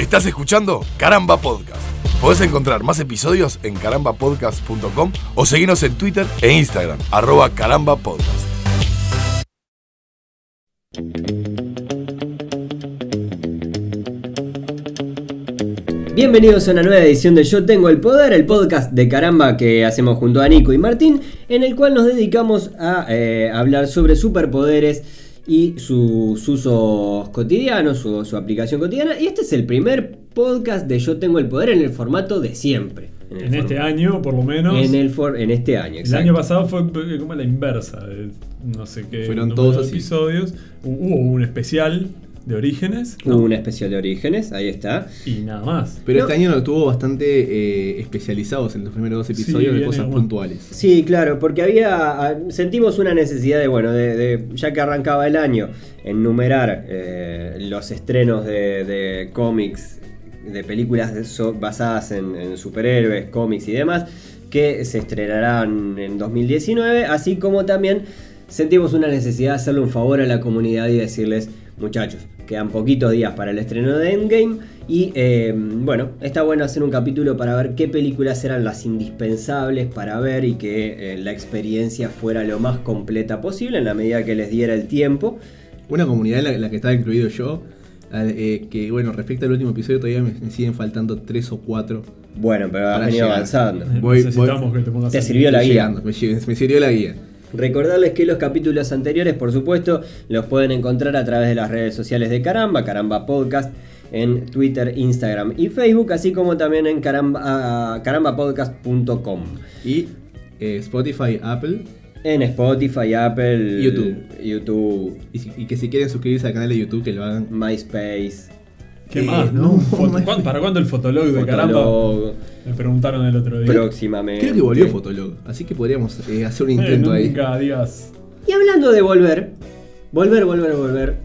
Estás escuchando Caramba Podcast. Podés encontrar más episodios en carambapodcast.com o seguirnos en Twitter e Instagram, arroba carambapodcast. Bienvenidos a una nueva edición de Yo Tengo el Poder, el podcast de caramba que hacemos junto a Nico y Martín, en el cual nos dedicamos a eh, hablar sobre superpoderes y sus usos cotidianos, su, su aplicación cotidiana. Y este es el primer podcast de Yo Tengo el Poder en el formato de siempre. el En este año, por lo menos. En, el for- en este año, el exacto. año pasado fue eh, como la inversa. de no sé qué. Fueron todos así. episodios. Hu- Hubo un especial de Orígenes. Hubo una especial de orígenes, ahí está. Y nada más. Pero No. este año estuvo bastante eh, especializados en los primeros dos Sí, episodios de cosas puntuales. Sí, claro, porque había. ah, Sentimos una necesidad de, bueno, de, de- ya que arrancaba el año, enumerar eh, los estrenos de, de cómics, de películas de- so- basadas en, en superhéroes, cómics y demás, que se estrenarán en 2019, así como también sentimos una necesidad de hacerle un favor a la comunidad y decirles, muchachos, quedan poquitos días para el estreno de Endgame y eh, bueno, está bueno hacer un capítulo para ver qué películas eran las indispensables para ver y que eh, la experiencia fuera lo más completa posible en la medida que les diera el tiempo. Una comunidad en la, en la que estaba incluido yo, eh, que bueno, respecto al último episodio todavía me, me siguen faltando tres o cuatro. Bueno, pero has Para venido llegar. avanzando. Voy- Necesitamos voy- que te pongas Te al- sirvió la guía. llegando, me, lle- me sirvió la guía. Recordarles que los capítulos anteriores, por supuesto, los pueden encontrar a través de las redes sociales de Caramba, Caramba Podcast, en Twitter, Instagram y Facebook, así como también en caramba, carambapodcast.com. Y eh, Spotify, Apple. En Spotify, Apple, YouTube. YouTube, Y, si- y que si quieren suscribirse al canal de YouTube, que lo hagan. MySpace, ¿Qué Eh, más? ¿Para cuándo el fotolog de caramba? Me preguntaron el otro día. próximamente. Creo que volvió Fotolog, así que podríamos eh, hacer un Eh, intento ahí. nunca digas. Y hablando de volver, volver, volver, volver,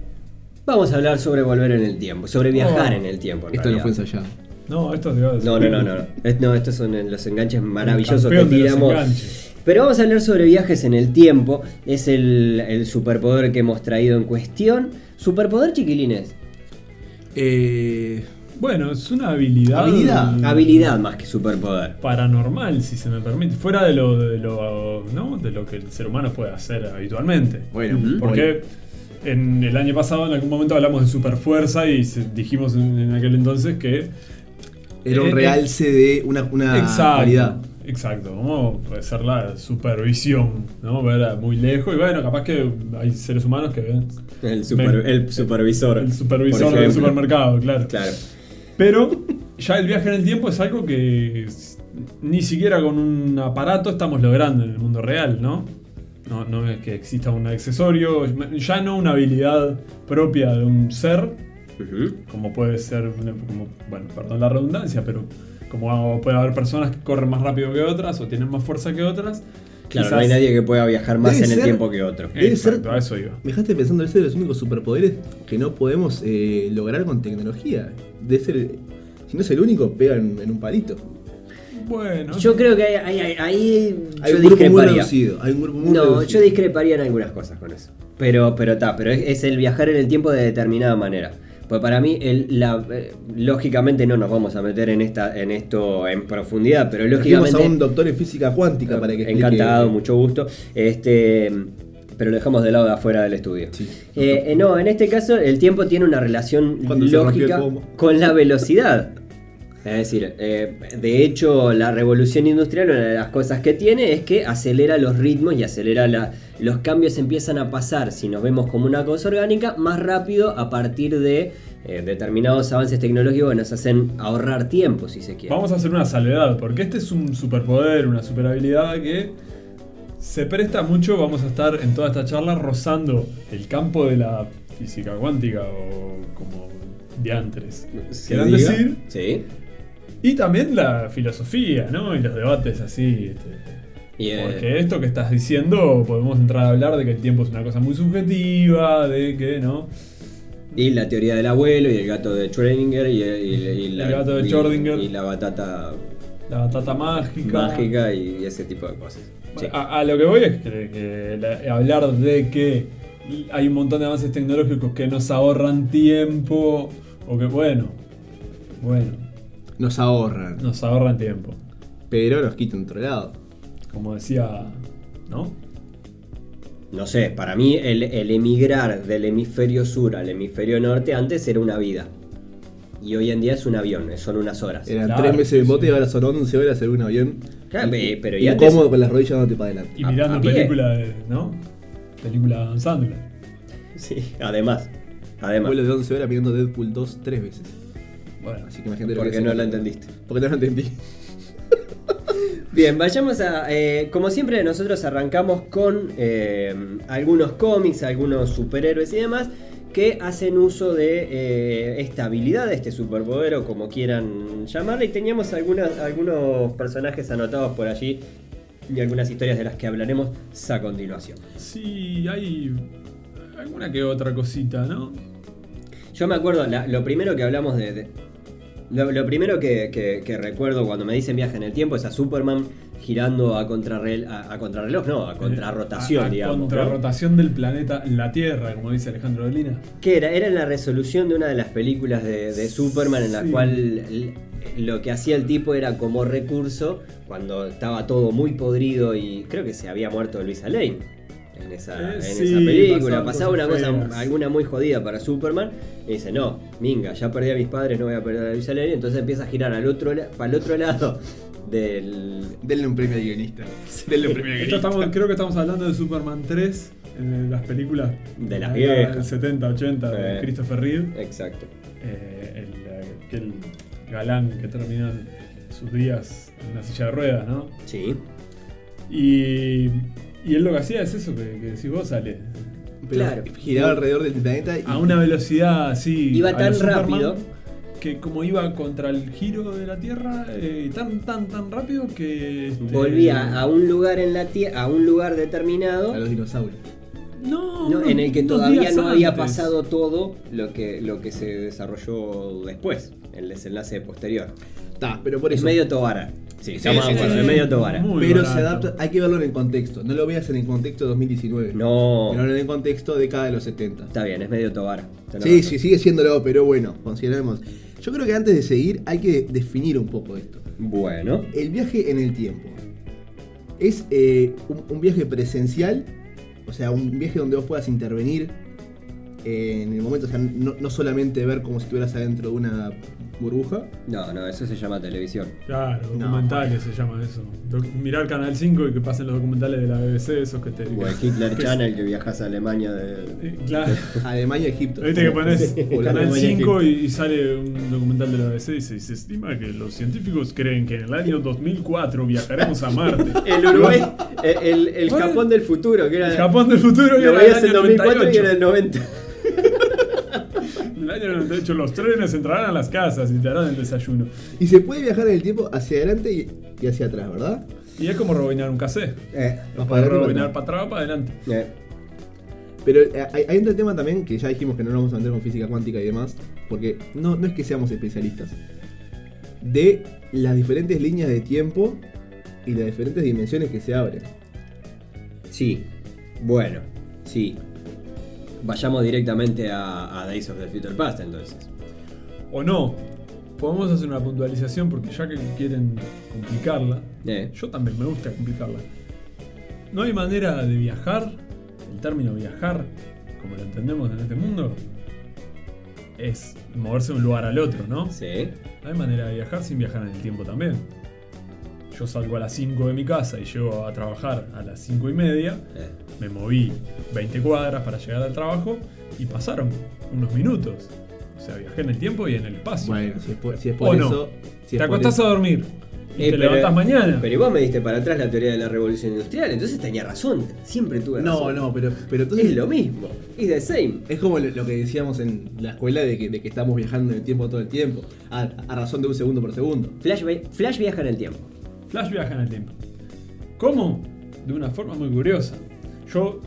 vamos a hablar sobre volver en el tiempo, sobre viajar Oh. en el tiempo. en Esto no fue realidad. ensayado. No, esto decir. No, no, no, no. no. Es- no, estos son eh, los enganches maravillosos que campeón de los tiramos. Pero vamos a hablar sobre viajes en el tiempo. Es el, el superpoder que hemos traído en cuestión. Superpoder, chiquilines. Eh, Bueno, es una habilidad. Habilidad. Habilidad más que superpoder. Paranormal, si se me permite. Fuera de lo, de lo, ¿no? de lo que el ser humano puede hacer habitualmente. bueno. Porque en el año pasado, en algún momento, hablamos de superfuerza y dijimos en, en aquel entonces que. era un eh, realce de una, una exacto. cualidad. Exacto, como puede ser la supervisión, ¿no? Ver muy lejos y bueno, capaz que hay seres humanos que ven El, super- Me- el supervisor. el supervisor del supermercado, claro. Claro. Pero ya el viaje en el tiempo es algo que ni siquiera con un aparato estamos logrando en el mundo real, ¿no? No, no es que exista un accesorio, ya no una habilidad propia de un ser, como puede ser, como, bueno, perdón la redundancia, pero como puede haber personas que corren más rápido que otras o tienen más fuerza que otras. Claro, quizás- no hay nadie que pueda viajar más en el tiempo que otro. Debe Exacto, ser- a eso iba. Me dejaste pensando, ese es de los únicos superpoderes que no podemos eh, lograr con tecnología. De ser, si no es el único, pega en, en un palito. Bueno, Yo creo que ahí Hay yo un grupo muy reducido. Hay un grupo muy No, reducido. yo discreparía en algunas cosas con eso. Pero, pero está, pero es, es el viajar en el tiempo de determinada manera. Pues para mí, el- la, eh, lógicamente no nos vamos a meter en esta, en esto en profundidad, pero Trajimos lógicamente. a un doctor en física cuántica para que explique- Encantado, mucho gusto. Este, pero lo dejamos de lado de afuera del estudio. Sí. Eh, eh, no, en este caso el tiempo tiene una relación lógica con la velocidad. Es decir, eh, de hecho la revolución industrial, una de las cosas que tiene es que acelera los ritmos y acelera la, los cambios empiezan a pasar, si nos vemos como una cosa orgánica, más rápido a partir de eh, determinados avances tecnológicos que nos hacen ahorrar tiempo, si se quiere. Vamos a hacer una salvedad, porque este es un superpoder, una superhabilidad que se presta mucho, vamos a estar en toda esta charla rozando el campo de la física cuántica o como diantres. ¿Se quieran diga? decir. Sí. Y también la filosofía, ¿no? Y los debates así. este, Y, eh, porque esto que estás diciendo, podemos entrar a hablar de que el tiempo es una cosa muy subjetiva, de que, ¿no? Y la teoría del abuelo y el gato de Schrödinger y, y- y la, El gato de Schrödinger. y la batata La batata mágica. mágica y ese tipo de cosas. Sí. A, a lo que voy es que, que la- hablar de que hay un montón de avances tecnológicos que nos ahorran tiempo, o que bueno, Bueno, Nos ahorran, nos ahorran tiempo. pero nos quitan otro lado. Como decía, ¿no? No sé, para mí el, el emigrar del hemisferio sur al hemisferio norte antes era una vida. Y hoy en día es un avión, son unas horas. Eran Claro, tres meses sí. bote y ahora son 11 horas en un avión. Claro, Y- pe- pero y antes- Incómodo con las rodillas dándote para adelante. Y A- mirando a pie. película, de, ¿no? Película Sandler. Sí, además. Además. Vuelo de 11 horas mirando Deadpool 2 tres veces. Bueno, Así que imagínate lo que Porque no la entendiste. Porque no lo entendí. Bien, vayamos a. eh, como siempre, nosotros arrancamos con eh, algunos cómics, algunos superhéroes y demás que hacen uso de eh, esta habilidad, de este superpoder o como quieran llamarle. Y teníamos algunas, algunos personajes anotados por allí y algunas historias de las que hablaremos a continuación. sí, hay alguna que otra cosita, ¿no? Yo me acuerdo, la- lo primero que hablamos de. de- lo, lo primero que, que- que recuerdo cuando me dicen viaje en el tiempo es a Superman girando a contrarreloj, a, a contrarreloj, no, a contrarrotación, A- a digamos. ¿no? Contrarrotación del planeta La Tierra, como dice Alejandro Dolina. Que era? Era en la resolución de una de las películas de, de Superman en la Sí. cual lo que hacía el tipo era como recurso cuando estaba todo muy podrido y creo que se había muerto Luisa Lane en esa, Eh, en sí, esa película. Pasaba una cosa, feas. alguna muy jodida para Superman y dice, no, minga, ya perdí a mis padres, no voy a perder a Lane. Entonces empieza a girar al otro, para el otro lado del... Denle un premio al guionista. Denle un premio al Esto guionista. estamos, creo que estamos hablando de Superman 3, en las películas De las viejas. del 70, 80, de. Christopher Reeve. Exacto. Eh, el, eh, aquel galán que termina sus días en una silla de ruedas, ¿no? Sí. Y, y él lo que hacía es eso que, que decís vos, Ale. Pero Claro. giraba alrededor del planeta y A una velocidad así. Iba tan Superman, rápido. Que como iba contra el giro de la Tierra, eh, tan, tan, tan rápido que. este, Volvía a un lugar en la tierra, a un lugar determinado. a los dinosaurios. No, No, en el que todavía no había antes. pasado todo lo que, lo que se desarrolló después, el desenlace posterior. Está, pero por Es eso. medio Tobara. Sí, Sí, estamos sí, de acuerdo, sí, es medio Tobara. Muy pero barato. se adapta, hay que verlo en el contexto. No lo veas en el contexto 2019. No, Pero en el contexto década de los 70. está bien, es medio Tobara. Sí, sí, sigue siéndolo, pero bueno, consideremos. Yo creo que antes de seguir hay que definir un poco esto. Bueno, El viaje en el tiempo. ¿Es eh, un, un viaje presencial? O sea, un viaje donde vos puedas intervenir eh, en el momento, o sea, no, no solamente ver como si estuvieras adentro de una burbuja. no, no, eso se llama televisión. Claro, No. documentales se llama eso. Doc- mirar Canal 5 y que pasen los documentales de la BBC, esos que te. O el Hitler que- Channel que viajas a Alemania de. Eh, Claro. Alemania, Egipto. Viste que pones Sí. Canal Alemania, 5 y, y sale un documental de la BBC y dice, se estima que los científicos creen que en el año 2004 viajaremos a Marte. El Uruguay, el, el, el. Japón del futuro, que era. El Japón del futuro que Lo era veías el en año 2004 y 98. era el 90. En el año 98 los trenes entrarán a las casas y te harán el desayuno. Y se puede viajar en el tiempo hacia adelante y, y hacia atrás, ¿verdad? Y es como rebobinar un cassette. Eh, Vas Para rebobinar para para atrás o para adelante. eh. Pero eh, hay, hay otro tema también que ya dijimos que no nos vamos a meter con física cuántica y demás, porque no, no es que seamos especialistas. De las diferentes líneas de tiempo y las diferentes dimensiones que se abren. Sí, bueno, sí. Vayamos directamente a, a Days of the Future Past entonces. O no. Podemos hacer una puntualización porque ya que quieren complicarla, Eh. yo también me gusta complicarla. No hay manera de viajar, el término viajar, como lo entendemos en este mundo, es moverse de un lugar al otro, ¿no? Sí. No hay manera de viajar sin viajar en el tiempo también. Yo salgo a las 5 de mi casa y llego a trabajar a las 5 y media. Eh. Me moví 20 cuadras para llegar al trabajo y pasaron unos minutos. O sea, viajé en el tiempo y en el espacio. Bueno, si es por, si es por ¿O no? eso. si es te acostás eso- a dormir y Eh, te pero- levantás mañana. Pero igual me diste para atrás la teoría de la revolución industrial, entonces tenía razón. Siempre tuve No, razón. no, pero, pero entonces. Es lo mismo. Es the same. Es como lo, lo que decíamos en la escuela de que, de que estamos viajando en el tiempo todo el tiempo. A, a razón de un segundo por segundo. Flash, Flash viaja en el tiempo. Flash viaja en el tiempo. ¿Cómo? De una forma muy curiosa. Yo,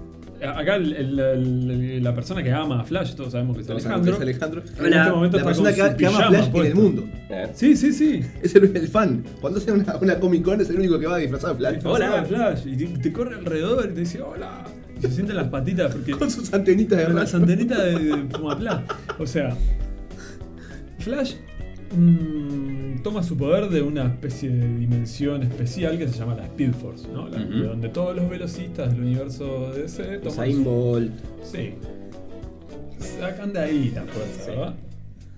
a- acá el- el- el- la persona que ama a Flash, todos sabemos que es Alejandro. es Alejandro. En este momento La está persona con que, su que ama pijama Flash en el mundo. Sí, sí, sí. Es el, el fan. Cuando hace una, una Comic Con es el único que va disfrazado de Flash. Disfrazado Hola. de Flash. Y te, te corre alrededor y te dice hola. Y se sienten las patitas porque. Con sus antenitas de Con las antenitas de, de. O sea, Flash mm, toma su poder de una especie de dimensión especial que se llama la Speed Force, ¿no? La- de donde todos los velocistas del universo de DC toman Usain su- Bolt. Sí. Sacan de ahí la fuerza, Sí. ¿verdad?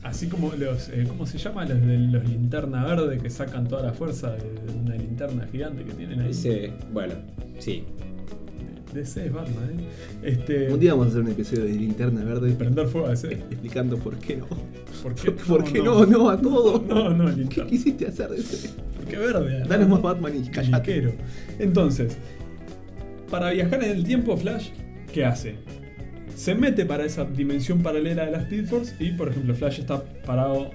Así como los, eh, ¿cómo se llama? Los de los linterna verde que sacan toda la fuerza de una linterna gigante que tienen ahí. Ese, bueno, sí. DC es Batman, ¿eh? Este, Un día vamos a hacer un episodio de Linterna Verde prender fuego a DC. explicando por qué no. ¿Por qué, ¿Por qué no? No, a todo. No, no, ¿Qué linterna. quisiste hacer de ese? ¿Por qué verde? Danos más Batman y callate. Entonces, para viajar en el tiempo, Flash, ¿qué hace? Se mete para esa dimensión paralela de la Speed Force y, por ejemplo, Flash está parado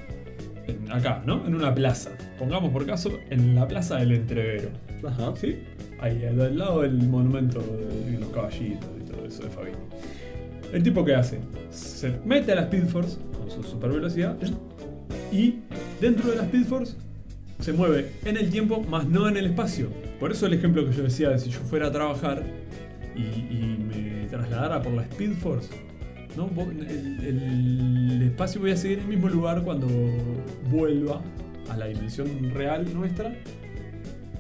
en- acá, ¿no? En una plaza. Pongamos por caso en la plaza del Entrevero. Ajá. ¿Sí? Ahí, al lado del monumento de los caballitos y todo eso de Fabini. El tipo que hace, se mete a la Speed Force con su super velocidad y dentro de la Speed Force se mueve en el tiempo, más no en el espacio. Por eso el ejemplo que yo decía de si yo fuera a trabajar y, y me trasladara por la Speed Force, ¿no? El, el espacio voy a seguir en el mismo lugar cuando vuelva a la dimensión real nuestra,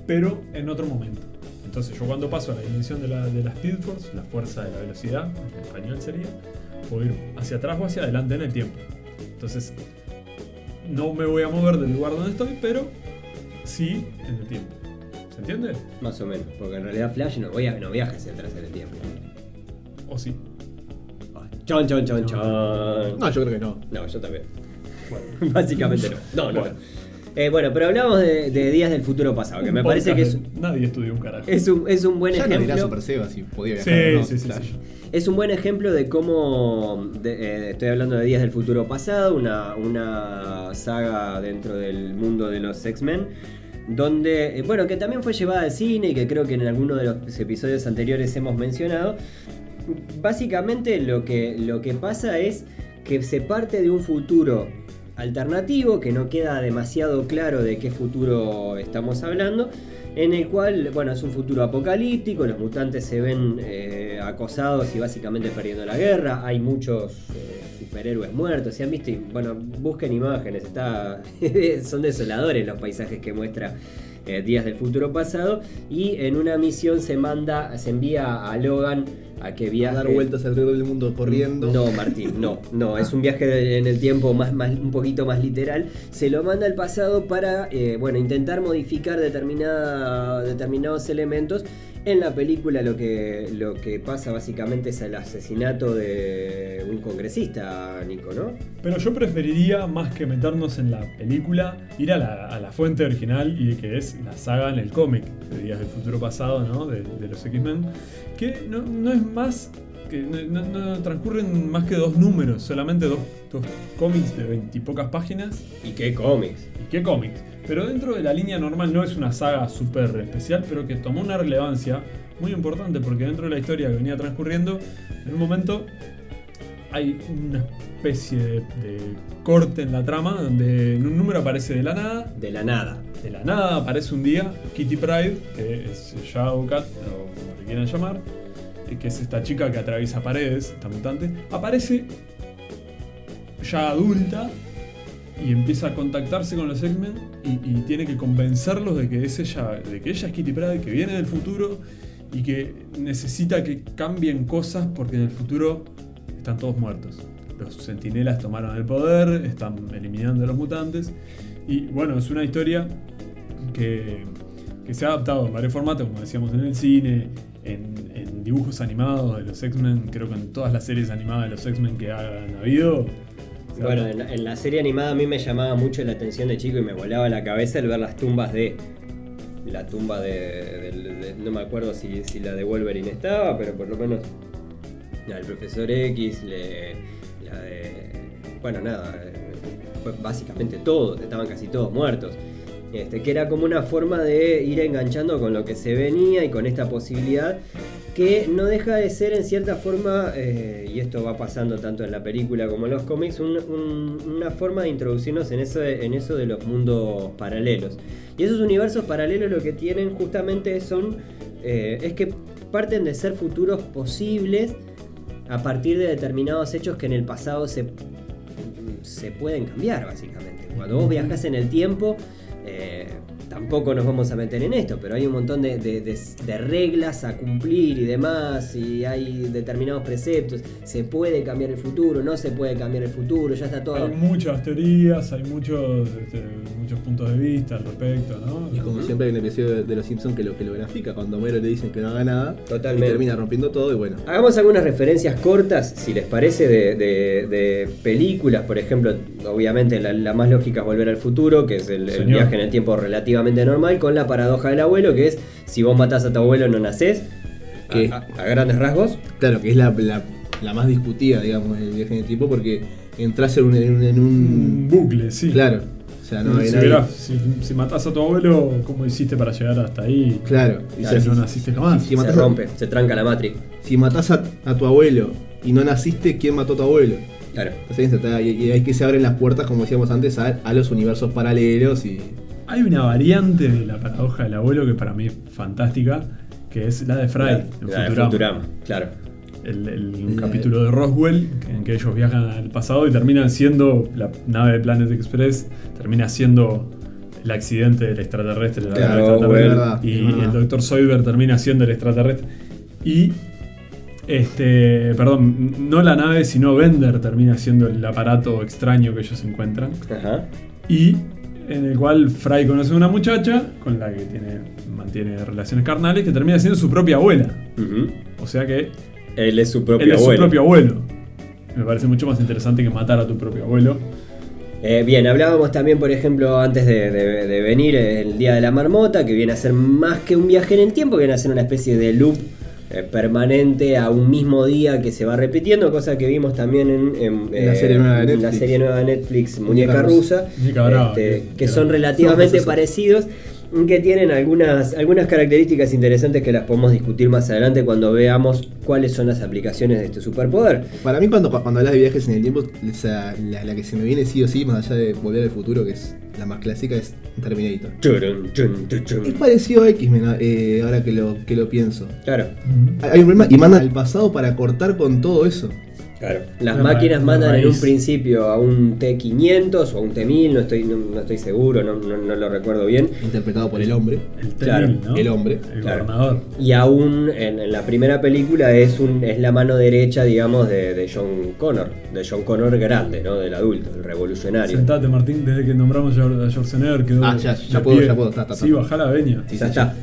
pero en otro momento. Entonces yo cuando paso a la dimensión de la, de la Speed Force, la fuerza de la velocidad, en español sería, puedo ir hacia atrás o hacia adelante en el tiempo. Entonces no me voy a mover del lugar donde estoy, pero sí en el tiempo. ¿Se entiende? Más o menos. Porque en realidad Flash no, via- no viaja hacia atrás en el tiempo. ¿O sí? Chon, chon, chon, chon. No, yo creo que no. No, yo también. Bueno. Básicamente no. No, no. Bueno. no. Eh, bueno, pero hablamos de, de días del futuro pasado, que Un me parece que es, Nadie estudió un carajo. es, un, es un buen Ya no dirá ejemplo. Super Seba si podía viajar Sí, no. sí, sí, sí. Es un buen ejemplo de cómo. de- eh, estoy hablando de Días del Futuro Pasado, una, una saga dentro del mundo de los X-Men. Donde, eh, bueno, que también fue llevada al cine y que creo que en alguno de los episodios anteriores hemos mencionado. Básicamente lo que, lo que pasa es que se parte de un futuro alternativo, que no queda demasiado claro de qué futuro estamos hablando, en el cual, bueno, es un futuro apocalíptico, los mutantes se ven eh, acosados y básicamente perdiendo la guerra, hay muchos eh, superhéroes muertos, se han visto, bueno, busquen imágenes, está, son desoladores los paisajes que muestra eh, Días del Futuro Pasado, y en una misión se manda, se envía a Logan a que A viaje... dar vueltas alrededor del mundo corriendo. No, Martín, no, no, es un viaje en el tiempo más, más, un poquito más literal. Se lo manda al pasado para, eh, bueno, intentar modificar determinada, determinados elementos. En la película lo que, lo que pasa básicamente es el asesinato de un congresista, Nico, ¿no? Pero yo preferiría, más que meternos en la película, ir a la, a la fuente original y que es la saga en el cómic de Días del Futuro Pasado, ¿no? De, de los X-Men. Que no, no es más. que no transcurren más que dos números, solamente dos, dos cómics de veintipocas páginas. ¿Y qué cómics? ¿Y qué cómics? Pero dentro de la línea normal no es una saga súper especial, pero que tomó una relevancia muy importante porque dentro de la historia que venía transcurriendo, en un momento hay una especie de, de corte en la trama donde en un número aparece de la nada, De la nada. de la nada aparece un día Kitty Pride, que es Shadowcat, o como le quieran llamar, eh, que es esta chica que atraviesa paredes, esta mutante, aparece ya adulta y empieza a contactarse con los X-Men y, tiene que convencerlos de que es ella, de que ella es Kitty Pryde, que viene del futuro y que necesita que cambien cosas porque en el futuro están todos muertos. Los sentinelas tomaron el poder, están eliminando a los mutantes y bueno, es una historia que, que se ha adaptado en varios formatos, como decíamos en el cine, en, en dibujos animados de los X-Men, creo que en todas las series animadas de los X-Men que han habido. Bueno, en la, serie animada a mí me llamaba mucho la atención de chico y me volaba la cabeza el ver las tumbas de. La tumba de. no me acuerdo si, si la de Wolverine estaba, pero por lo menos. La del profesor X, le- la de. Bueno, nada. eh, básicamente todos, estaban casi todos muertos. Este, que era como una forma de ir enganchando con lo que se venía y con esta posibilidad que no deja de ser en cierta forma, eh, y esto va pasando tanto en la película como en los cómics, un- un- una forma de introducirnos en eso, de, en eso de los mundos paralelos. Y esos universos paralelos lo que tienen justamente son, eh, es que parten de ser futuros posibles a partir de determinados hechos que en el pasado se, se pueden cambiar, básicamente. Cuando vos viajas en el tiempo, eh, tampoco nos vamos a meter en esto, pero hay un montón de, de- de- de reglas a cumplir y demás, y hay determinados preceptos. Se puede cambiar el futuro, no se puede cambiar el futuro, ya está todo. Hay muchas teorías, hay muchos, este, muchos puntos de vista al respecto, ¿no? Y como siempre hay un episodio de, de Los Simpsons que lo, que lo grafica, cuando a Homero le dicen que no haga nada, Totalmente. y termina rompiendo todo y bueno. Hagamos algunas referencias cortas, si les parece, de, de- de películas. Por ejemplo, obviamente la, la más lógica es Volver al Futuro, que es el, el viaje en el tiempo relativamente normal, con la paradoja del abuelo, que es si vos matás a tu abuelo no nacés. ¿Qué? A, a- a grandes rasgos. Claro, que es la, la, la más discutida, digamos, el viaje en el tiempo, porque entras en un. En un, en un- Un bucle, sí. Claro. O sea, no hay si, nadie- verás, si, si matás a tu abuelo, ¿cómo hiciste para llegar hasta ahí? Claro. Y Claro, si- no naciste jamás. si Se matás a- rompe, se tranca la Matrix. Si matás a, a tu abuelo y no naciste, ¿quién mató a tu abuelo? Claro. Entonces, y, y hay que se abren las puertas, como decíamos antes, a, a los universos paralelos y. Hay una variante de la paradoja del abuelo que para mí es fantástica, que es la de Fry La- en la de Futurama. Futurama, claro. El, el- un La- capítulo de Roswell en que ellos viajan al pasado y terminan siendo la nave de Planet Express termina siendo el accidente del extraterrestre, Claro, nave extraterrestre, y verdad. el doctor Soyber termina siendo el extraterrestre y este perdón no la nave sino Bender termina siendo el aparato extraño que ellos encuentran Ajá. y en el cual Fry conoce a una muchacha con la que tiene, mantiene relaciones carnales que termina siendo su propia abuela. O sea que Él es su propio él es abuelo. su propio abuelo. Me parece mucho más interesante que matar a tu propio abuelo. Eh, bien, hablábamos también, por ejemplo, antes de, de- de venir, el Día de la Marmota, que viene a ser más que un viaje en el tiempo, viene a ser una especie de loop permanente a un mismo día que se va repitiendo, cosa que vimos también en, en, En la eh, serie nueva de en la Netflix. serie nueva de Netflix, Muñeca Muñeca Rusa. Rusa, Muñeca Brava, este, que- son relativamente parecidos, que tienen algunas, algunas características interesantes que las podemos discutir más adelante cuando veamos cuáles son las aplicaciones de este superpoder. Para mí, cuando, cuando hablas de viajes en el tiempo, la, la que se me viene sí o sí, más allá de volver al futuro, que es la más clásica, es Terminator. Churun. Es parecido a X-Men, eh, ahora que lo, que lo pienso. Claro. Hay un problema y manda al pasado para cortar con todo eso. Claro. Las Una máquinas mandan en un principio a un T500 o a un T1000, no estoy, no, no estoy seguro, no, no- no lo recuerdo bien. Interpretado por el hombre. El Claro, T-1000, ¿no? el hombre. El Claro. gobernador. Y aún en, en la primera película es, un, es la mano derecha, digamos, de, de John Connor. De John Connor grande, ¿no? Del adulto, el revolucionario. Sentate, Martín, desde que nombramos a a Schwarzenegger quedó. Ah, ya- ya puedo, pie. ya puedo, está, está, Sí, bajá la veña. Sí, Ya sí, está.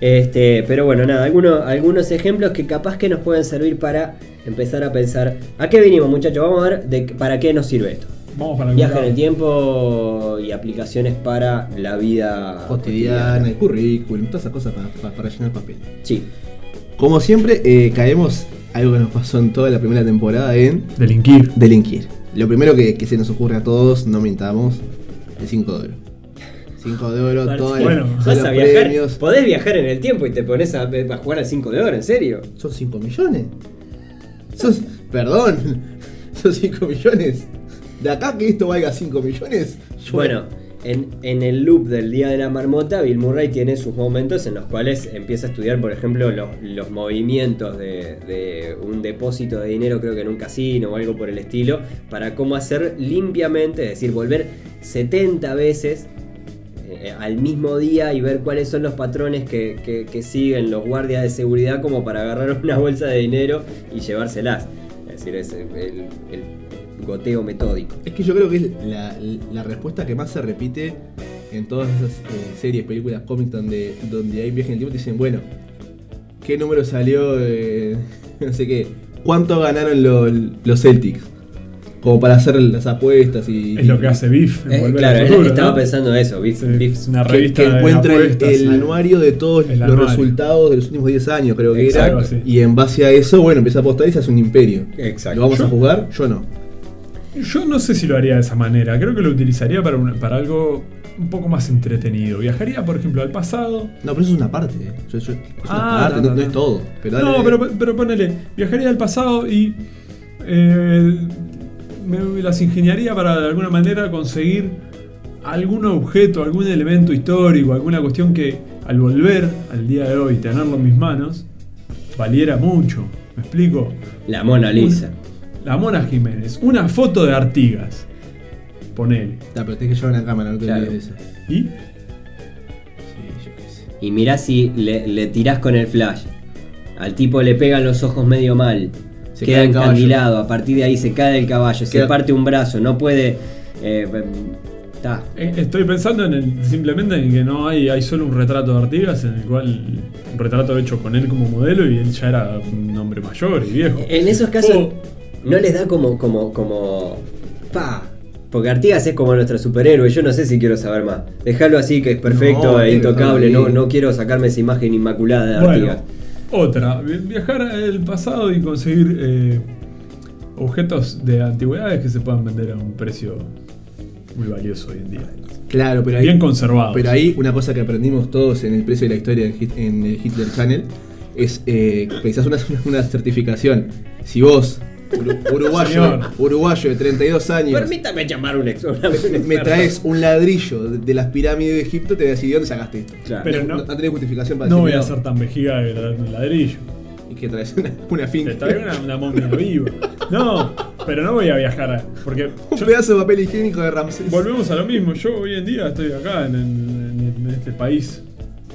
Este, pero bueno, nada, algunos, algunos ejemplos que capaz que nos pueden servir para empezar a pensar. ¿A qué venimos, muchachos? Vamos a ver de, para qué nos sirve esto. Vamos para Viaje en el tiempo y aplicaciones para la vida Cotidiana, el currículum, todas esas cosas para, para- para llenar papel. Sí, Como siempre, eh, caemos algo que nos pasó en toda la primera temporada en Delinquir. delinquir. Lo primero que, que se nos ocurre a todos, no mintamos, el 5 de oro. 5 de oro, Martín, todos Bueno, vas a viajar. premios. Podés viajar en el tiempo y te pones a, a jugar al 5 de oro, ¿en serio? ¿Son 5 millones? Sos, perdón, son 5 millones. De acá que esto valga 5 millones. yo- Bueno, en, en el loop del Día de la Marmota, Bill Murray tiene sus momentos en los cuales empieza a estudiar, por ejemplo, los, los movimientos de, de un depósito de dinero, creo que en un casino o algo por el estilo, para cómo hacer limpiamente, es decir, volver 70 veces eh, al mismo día y ver cuáles son los patrones que, siguen los guardias de seguridad como para agarrar una bolsa de dinero y llevárselas. Es decir, es el, goteo metódico. Es que yo creo que es la, la respuesta que más se repite en todas esas eh, series, películas, cómics donde, donde hay viaje en el tiempo. Te dicen, bueno, ¿qué número salió? no sé qué. ¿Cuánto ganaron los, los Celtics? Como para hacer las apuestas y. Es lo que hace Biff en Eh, Volver claro, Futuro, estaba ¿no? pensando eso, Biff, Sí, Biff- una Que, revista que de encuentra el, apuestas, el sí. anuario de todos El los anuario. resultados de los últimos 10 años, creo que Exacto, era. sí. Y en base a eso, bueno, empieza a apostar y se hace un imperio. Exacto. ¿Lo vamos Yo- a jugar? Yo no. Yo no sé si lo haría de esa manera. Creo que lo utilizaría para, una- para algo un poco más entretenido. Viajaría, por ejemplo, al pasado. No, pero eso es una parte. eh. Yo- yo- es una Ah, parte, no, no, no, no no. es todo. Pero dale- No, pero, pero ponele, viajaría al pasado y eh, me las ingeniaría para de alguna manera conseguir algún objeto, algún elemento histórico, alguna cuestión que al volver al día de hoy, tenerlo en mis manos, valiera mucho. ¿Me explico? La Mona Lisa. La Mona Jiménez, una foto de Artigas. Ponele. Ah, pero tenés que llevar una cámara, no te Claro. eso. ¿Y? Sí, yo qué sé. Y mirá si le, le tirás con el flash. Al tipo le pegan los ojos medio mal. Se queda encandilado. A partir de ahí se cae del caballo. Se parte un brazo. No puede. eh, ta. Eh, Estoy pensando en el, simplemente en que no hay, hay solo un retrato de Artigas en el cual un retrato hecho con él como modelo y él ya era un hombre mayor y viejo. En esos casos Oh. no les da como, como, como. Pa. Porque Artigas es como nuestro superhéroe, yo no sé si quiero saber más. Dejarlo así que es perfecto No, e intocable, no, no quiero sacarme esa imagen inmaculada de Bueno, Artigas. Otra, vi- viajar al pasado y conseguir eh, objetos de antigüedades que se puedan vender a un precio muy valioso hoy en día. Claro, pero ahí, Bien conservados. pero ahí una cosa que aprendimos todos en el precio de la historia en, Hit- en el Hitler Channel es eh, una, una certificación. Si vos, uruguayo, Señor. uruguayo de 32 años, Permítame llamar un ex. una- me, traes un ladrillo de, de las pirámides de Egipto, te voy a decir, ¿de dónde sacaste esto? Claro. Pero no, no- no tenés justificación para no voy a ser tan vejiga de un ladrillo. Y que traes una, una finca. Te traigo una, una momia viva. No, pero no voy a viajar. a- Porque un yo- pedazo de papel higiénico de Ramsés. volvemos a lo mismo. Yo hoy en día estoy acá en, en- en este país,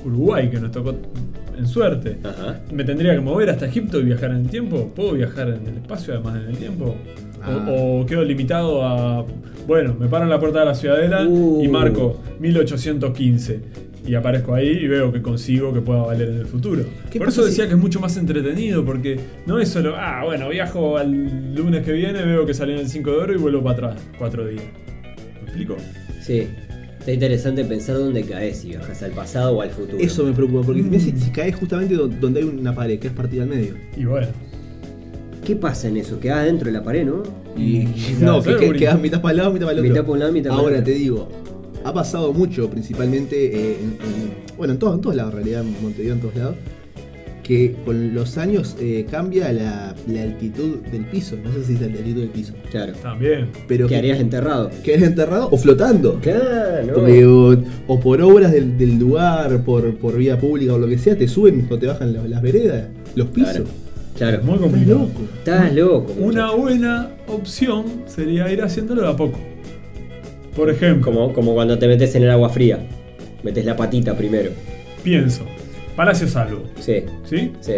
Uruguay, que nos tocó en suerte. Ajá. ¿Me tendría que mover hasta Egipto y viajar en el tiempo? ¿Puedo viajar en el espacio además en el tiempo? O- Ah. O, quedo limitado a. Bueno, me paro en la puerta de la ciudadela Uh. y marco 1815. Y aparezco ahí y veo que consigo que pueda valer en el futuro. ¿Qué Por eso si- decía que es mucho más entretenido, porque no es solo, ah, bueno, viajo al lunes que viene, veo que salí en el 5 de oro y vuelvo para atrás, cuatro días. ¿Me explico? Sí. Está interesante pensar dónde caes, si viajas al pasado o al futuro. Eso me preocupa, porque Mm. si, si caes justamente do- donde hay una pared, que es partida al medio. Y bueno. ¿Qué pasa en eso? Queda dentro de la pared, ¿no? Y no, que, ¿sabes, que Uri? quedas mitad para el lado, mitad para el otro. Mitad para un lado, mitad para el Ahora otro. te digo, ha pasado mucho, principalmente eh, en, en- bueno, en, todo- en todos lados, en realidad, en Montevideo, en todos lados, que con los años eh, cambia la, la altitud del piso. No sé si es la altitud del piso. Claro. También. Pero ¿Qué harías enterrado? quedas enterrado o flotando. Claro. Porque, o, o por obras del, del lugar, por, por vía pública o lo que sea, te suben o te bajan la- las veredas, los pisos. Claro. Claro. Muy Estás complicado. loco. Estás loco. Una buena opción sería ir haciéndolo de a poco. Por ejemplo, Como, como cuando te metes en el agua fría. Metes la patita primero. pienso, Palacio Salvo, Sí, ¿sí? sí.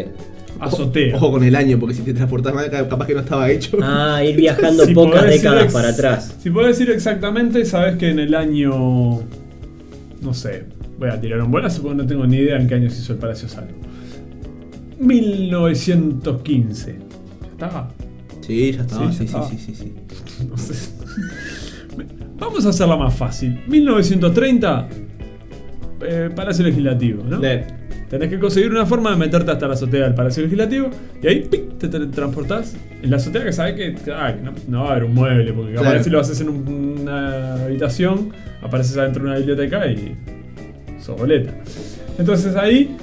Azotea. Ojo con el año, porque si te transportas mal, ca- capaz que no estaba hecho. Ah, ir viajando Si pocas décadas para atrás. Si podés ir exactamente, sabes que en el año. No sé, voy a tirar un bolazo porque no tengo ni idea en qué año se hizo el Palacio Salvo. 1915. ¿Ya está? Sí, ya estaba. Sí, Sí, ya sí, estaba. sí, sí, sí. No sé. Vamos a hacerla más fácil. 1930, eh, Palacio Legislativo, ¿no? Ve, Tenés que conseguir una forma de meterte hasta la azotea del Palacio Legislativo y ahí ¡pic! te teletransportás en la azotea que sabes que no, no va a haber un mueble, porque Claro. si lo haces en un- una habitación, apareces adentro de una biblioteca y sos boleta. Entonces ahí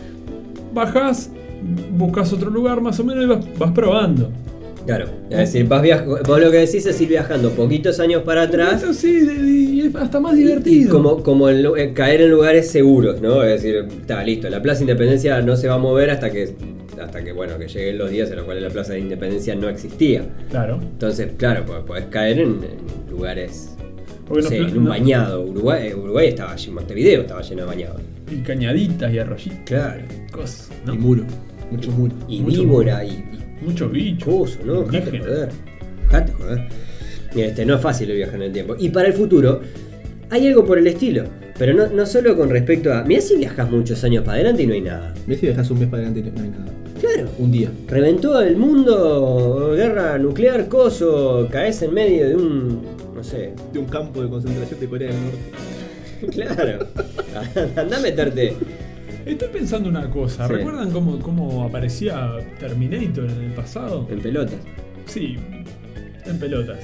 bajás, buscas otro lugar más o menos y vas, vas probando. Claro. Es decir, vas viaj- vos lo que decís es ir viajando poquitos años para atrás. Eso sí, de- y es hasta más Y divertido. como, como en en caer en lugares seguros, ¿no? Es decir, está listo, la Plaza Independencia no se va a mover hasta que, hasta que bueno, que lleguen los días en los cuales la Plaza de Independencia no existía. Claro. Entonces, claro, pues, podés caer en, en lugares, no sé, en un no- bañado. Uruguay, eh, Uruguay estaba lleno, Montevideo estaba lleno de bañados. Y cañaditas y arroyitos. Claro. Cosas, ¿no? Y muro. Mucho muro. Y Mucho víbora muro. y, y Mucho bicho. coso, ¿no? Indígena. joder. Dejate joder. Este, no es fácil el viajar en el tiempo. Y para el futuro, hay algo por el estilo. Pero no, no solo con respecto a. Mirá si viajas muchos años para adelante y no hay nada. Ves si dejas un mes para adelante y no hay nada. Claro. Un día. Reventó el mundo, guerra nuclear, coso, caes en medio de un. no sé. De un campo de concentración de Corea del Norte. Claro. Anda a meterte. Estoy pensando una cosa. Sí. ¿Recuerdan cómo, cómo aparecía Terminator en el pasado? En pelotas. Sí, en pelotas.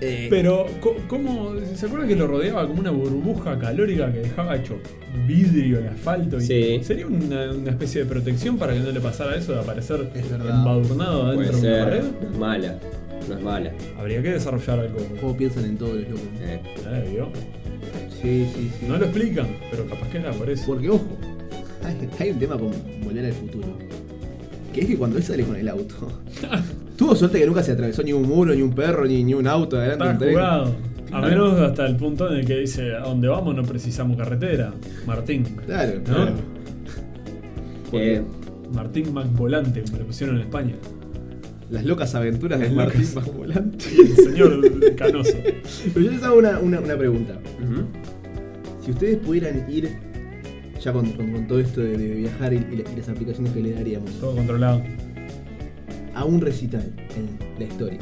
Eh, Pero, co- ¿cómo? ¿Se acuerdan que lo rodeaba como una burbuja calórica que dejaba hecho vidrio el asfalto? Y Sí. ¿Sería una, una especie de protección para que no le pasara eso de aparecer Es embadurnado Puede dentro de una pared? No es mala. No es mala. Habría que desarrollar algo. ¿Cómo piensan en todo los locos? Eh. Sí, sí, sí. No lo explican, pero capaz que era por eso. Porque, ojo, hay, hay un tema con volver al futuro. Que es que cuando él sale con el auto, tuvo suerte que nunca se atravesó ni un muro, ni un perro, ni, ni un auto adelante. Está un tren. jugado. A menos hasta el punto en el que dice, a donde vamos no precisamos carretera. Martín. Claro, ¿No? claro. Eh, Martín McVolante, como le pusieron en España. Las locas aventuras de Martín locas. Volante. El señor Canoso. Pero yo les hago una, una, una pregunta. Si ustedes pudieran ir, ya con, con- con todo esto de, de viajar y, y la- y las aplicaciones que le daríamos, Todo controlado. a un recital en la historia,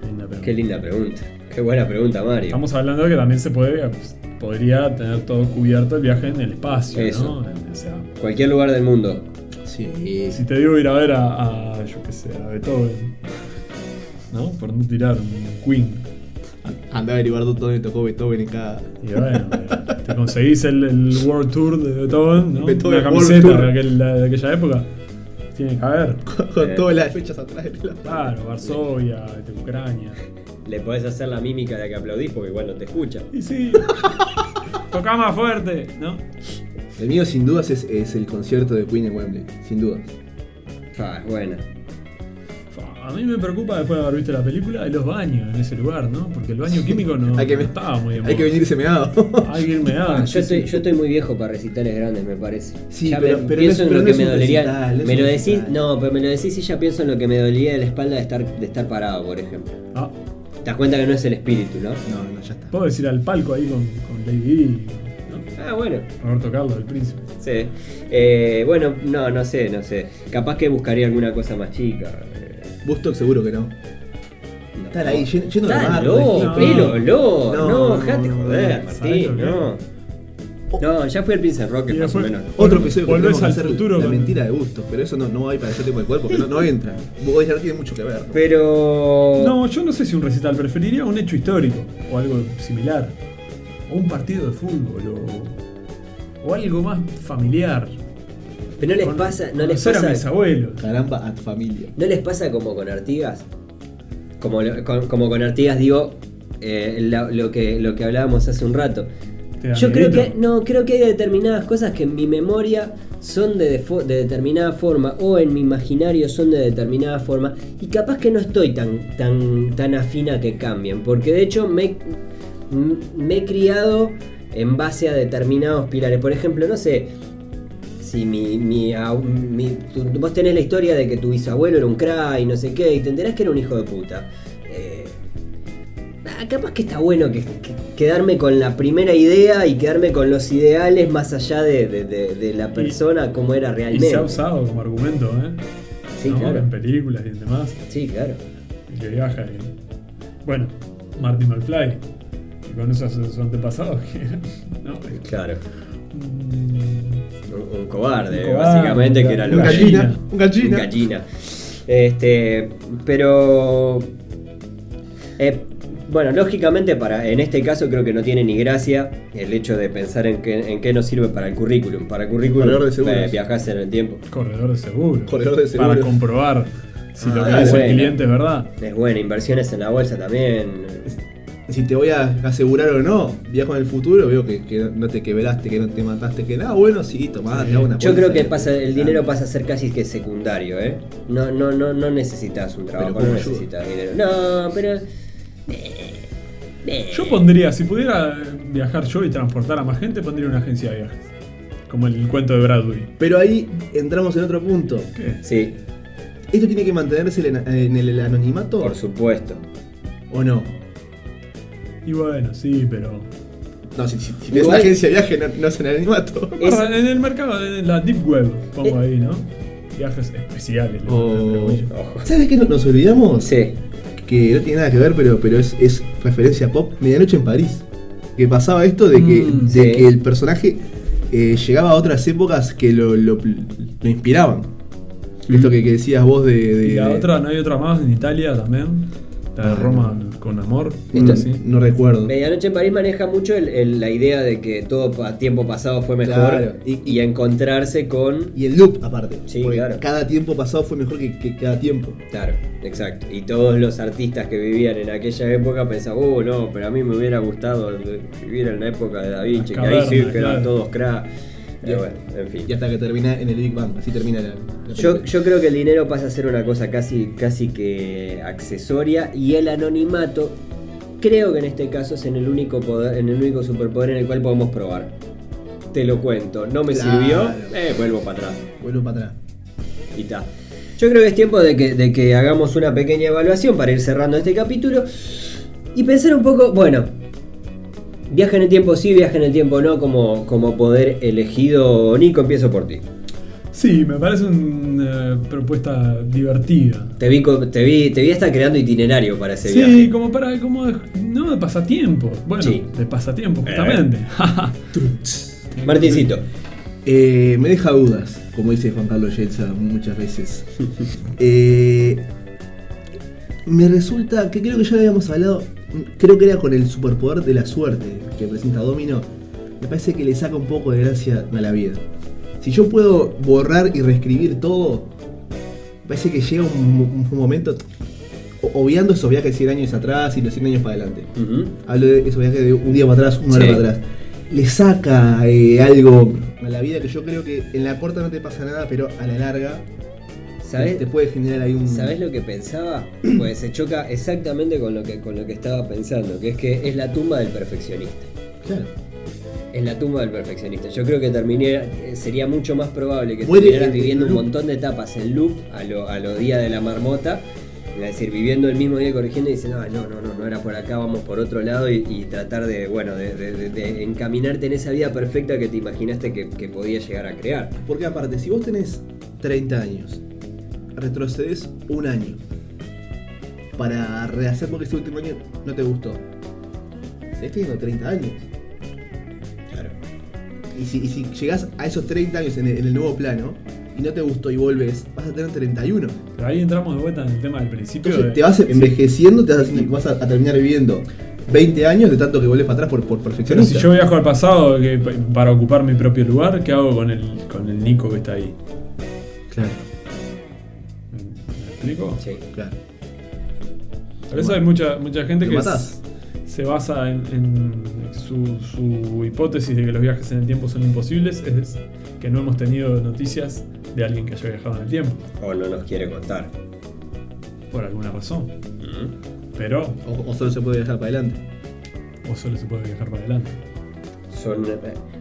Qué linda pregunta. Qué linda pregunta. Qué buena pregunta, Mario. Estamos hablando de que también se puede, pues, podría tener todo cubierto el viaje en el espacio, Eso. ¿no? O sea, Cualquier lugar del mundo. sí, si te digo ir a ver a, a, yo qué sé, a Beethoven, ¿no? Por no tirar un Queen. anda a averiguar dónde tocó Beethoven en cada. Y bueno, te conseguís el, el World Tour de Beethoven, ¿no? Beethoven Una camiseta de, aquel- de aquella época. Tiene que haber. con, con Eh. todas las fechas atrás de la Claro, Varsovia, de Ucrania. Le podés hacer la mímica de que aplaudís porque igual no te escucha. Y sí. Toca más fuerte, ¿no? El mío, sin dudas, es, es el concierto de Queen en Wembley. Sin dudas. Fa, buena. A mí me preocupa después de haber visto la película de los baños en ese lugar, ¿no? Porque el baño químico no, hay que, no estaba muy de hay que venirse meado. Hay que a. Ah, yo, estoy, yo estoy muy viejo para recitales grandes, me parece. Sí, ya pero- me pero pienso no es- en pero lo no que me dolería. recital, me lo decís, no, pero me lo decís y ya pienso en lo que me dolía de la espalda de estar, de estar parado, por ejemplo. Ah, Te das cuenta que no es el espíritu, ¿no? No, no, ya está. puedo decir al palco ahí con, con Lady. Ah, bueno. Roberto Carlos, el príncipe. Sí. Eh, bueno, no, no sé, no sé. Capaz que buscaría alguna cosa más chica. Bustock seguro que no. Estar ahí lleno, lleno de barro, de no. hippie. pelo, no, No, no, no, dejate no, joder, ¿sabes Martín, lo no. No, ya fui al Prince Rock, Y más o después- menos. Otro episodio que Volvés tenemos que al hacer futuro la con- mentira de Bustock, pero eso no, no va a ir para ese tipo de cuerpo, porque no, no entra. Vos ya no tiene mucho que ver. Pero. No, yo no sé si un recital, preferiría un hecho histórico o algo similar. O un partido de fútbol o, o algo más familiar. Pero no les Con- pasa, no les conocer a mis pasa. abuelos. Caramba, a tu familia. ¿No les pasa como con Artigas? Como, con, como con Artigas digo eh, la- lo, que, lo que hablábamos hace un rato. Yo creo que no, creo que hay determinadas cosas que en mi memoria son de, determinada forma o en mi imaginario son de determinada forma y capaz que no estoy tan tan tan afina que cambien, porque de hecho me he criado en base a determinados pilares. Por ejemplo, no sé, si mi, mi, mi- tu- vos tenés la historia de que tu bisabuelo era un cra y no sé qué, y te enterás que era un hijo de puta. Eh, ah, capaz que está bueno que, que- quedarme con la primera idea y quedarme con los ideales más allá de, de- de- de la persona como era Y realmente. se ha usado como argumento, ¿eh? Sí, ¿No? claro. En películas y en demás. Sí, claro. El que viaja y. Bueno, Marty McFly. Y con esos antepasados que. ¿no? Claro. Mm, Un, un cobarde, Un cobarde, básicamente, que era un lo Un que gallina. gallina, un Un gallina. gallina. Este, pero. eh, bueno, lógicamente para, en este caso creo que no tiene ni gracia el hecho de pensar en qué, en qué nos sirve para el currículum. Para el currículum Corredor de seguros. eh, viajás en el tiempo. corredor de seguro. Corredor de Para seguros. comprobar si lo Ah, que dice bueno. el cliente es verdad. Es bueno, inversiones en la bolsa también. Si te voy a asegurar o no, viajo en el futuro, veo que, que no te quebraste, que no te mataste, que nada, bueno, sí, tomá, te hago una Yo creo que pasa, el dinero pasa a ser casi que secundario, ¿eh? No, no, no, no necesitas un trabajo, ¿cómo no necesitas dinero. No, pero. eh, eh. Yo pondría, si pudiera viajar yo y transportar a más gente, pondría una agencia de viajes. Como el cuento de Bradbury. Pero ahí entramos en otro punto. ¿Qué? Sí, ¿Esto tiene que mantenerse en en el anonimato por supuesto. o no? Y bueno, sí, pero. No, si, si, si una agencia de viaje, no, no es en el anonimato. Es- En el mercado, en la Deep Web, pongo Eh. ahí, ¿no? Viajes especiales. le O- pongo entre comillas. Ojo. ¿Sabes qué no- nos olvidamos? Sí. Que no tiene nada que ver, pero, pero es, es referencia pop. Medianoche en París. Que pasaba esto de que, Mm, de sí. que el personaje eh, llegaba a otras épocas que lo, lo, lo inspiraban. Esto que, que decías vos de. de- Y la de- otra, ¿no hay otra más en Italia también? La de Roma con amor. Esto- algo así. No recuerdo. Medianoche en París maneja mucho el- el- la idea de que todo tiempo pasado fue mejor Claro, y, y- encontrarse con. Y el loop, aparte. Sí, claro. Cada tiempo pasado fue mejor que, que cada tiempo. Claro, exacto. Y todos los artistas que vivían en aquella época pensaban, oh no, pero a mí me hubiera gustado vivir en la época de Da Vinci, que ahí sí que eran todos crack. Pero bueno, en fin. Y hasta que termina en el Big Bang. Así termina la. la Yo, yo creo que el dinero pasa a ser una cosa casi, casi que accesoria y el anonimato creo que en este caso es en el único poder, en el único superpoder en el cual podemos probar. Te lo cuento, no me Claro. sirvió, eh, vuelvo para atrás. Vuelvo para atrás. Y ta. Yo creo que es tiempo de que, de que hagamos una pequeña evaluación para ir cerrando este capítulo y pensar un poco, bueno, viaje en el tiempo sí, viaje en el tiempo no, como, como poder elegido. Nico, empiezo por ti. Sí, me parece una propuesta divertida. Te vi, te vi, te vi hasta creando itinerario para ese Sí, viaje. como para, como de, no de pasatiempo. Bueno, Sí. de pasatiempo, Eh. justamente. Martincito. Eh, me deja dudas, como dice Juan Carlos Yelza muchas veces. Eh, me resulta, que creo que ya lo habíamos hablado, creo que era con el superpoder de la suerte que presenta Domino, me parece que le saca un poco de gracia a la vida. Si yo puedo borrar y reescribir todo, me parece que llega un, un momento, obviando esos viajes 100 años atrás y los 100 años para adelante. Hablo de esos viajes de un día para atrás, una hora Sí. para atrás. Le saca eh, algo a la vida que yo creo que en la corta no te pasa nada, pero a la larga ¿Sabes? te puede generar ahí un. ¿Sabes lo que pensaba? Pues se choca exactamente con lo, que, con lo que estaba pensando, que es que es la tumba del perfeccionista. Claro. Es la tumba del perfeccionista. Yo creo que terminé, eh, sería mucho más probable que terminaras en viviendo un montón de etapas en loop a lo, a lo día de la marmota. Es decir, viviendo el mismo día corrigiendo y diciendo, "Ah, no, no, no, no era por acá, vamos por otro lado y, y tratar de, bueno, de, de- de- de encaminarte en esa vida perfecta que te imaginaste que, que podías llegar a crear. Porque aparte, si vos tenés 30 años, retrocedes un año para rehacer porque ese último año no te gustó. Seguís teniendo 30 años. Claro. Y si, y si llegás a esos 30 años en el, en el nuevo plano y no te gustó y volves, vas a tener 31. Pero ahí entramos de vuelta en el tema del principio. Entonces de- te vas envejeciendo, te vas, y vas a, a terminar viviendo 20 años de tanto que volvés para atrás por, por Pero si yo viajo al pasado que- para ocupar mi propio lugar, ¿qué hago con el, con el Nico que está ahí? Claro, ¿Me, me explico? Sí. claro. Por eso hay mucha, mucha gente que matás. se basa en, en su, su hipótesis de que los viajes en el tiempo son imposibles, es que no hemos tenido noticias de alguien que haya viajado en el tiempo, O no nos quiere contar. por alguna razón. Ujú. Pero, O, o solo se puede dejar para adelante. o solo se puede viajar para adelante. Son eh,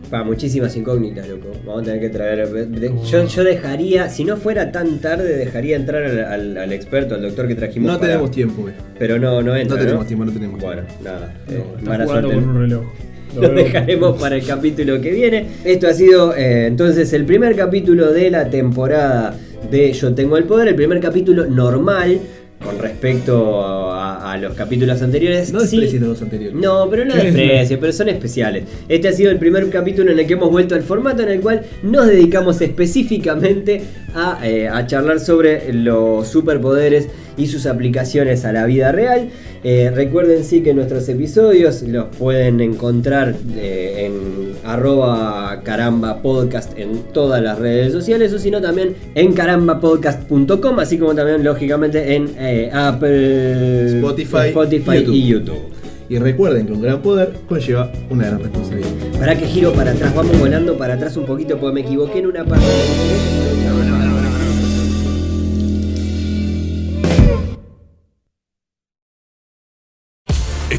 pa, muchísimas incógnitas, loco. Vamos a tener que traer. de- Como- yo, yo dejaría, si no fuera tan tarde, dejaría entrar al, al- al experto, al doctor que trajimos. No para- tenemos tiempo, güey. Pero no, no entra. No tenemos tiempo, no tenemos Bueno, nada. No, eh, mala suerte. con un reloj. Lo dejaremos para el capítulo que viene. Esto ha sido eh, entonces el primer capítulo de la temporada de Yo Tengo el Poder, el primer capítulo normal con respecto a, a los capítulos anteriores. No Sí, desprecies los dos anteriores. no, pero no ¿Qué es? desprecio, pero son especiales. Este ha sido el primer capítulo en el que hemos vuelto al formato en el cual nos dedicamos específicamente a, eh, a charlar sobre los superpoderes y sus aplicaciones a la vida real. Eh, recuerden sí que nuestros episodios los pueden encontrar eh, en arroba caramba podcast en todas las redes sociales o si no también en carambapodcast.com así como también lógicamente en eh, Apple Spotify, Spotify YouTube. y YouTube. Y recuerden que un gran poder conlleva una gran responsabilidad. Para que giro para atrás, vamos volando para atrás un poquito porque me equivoqué en una parte.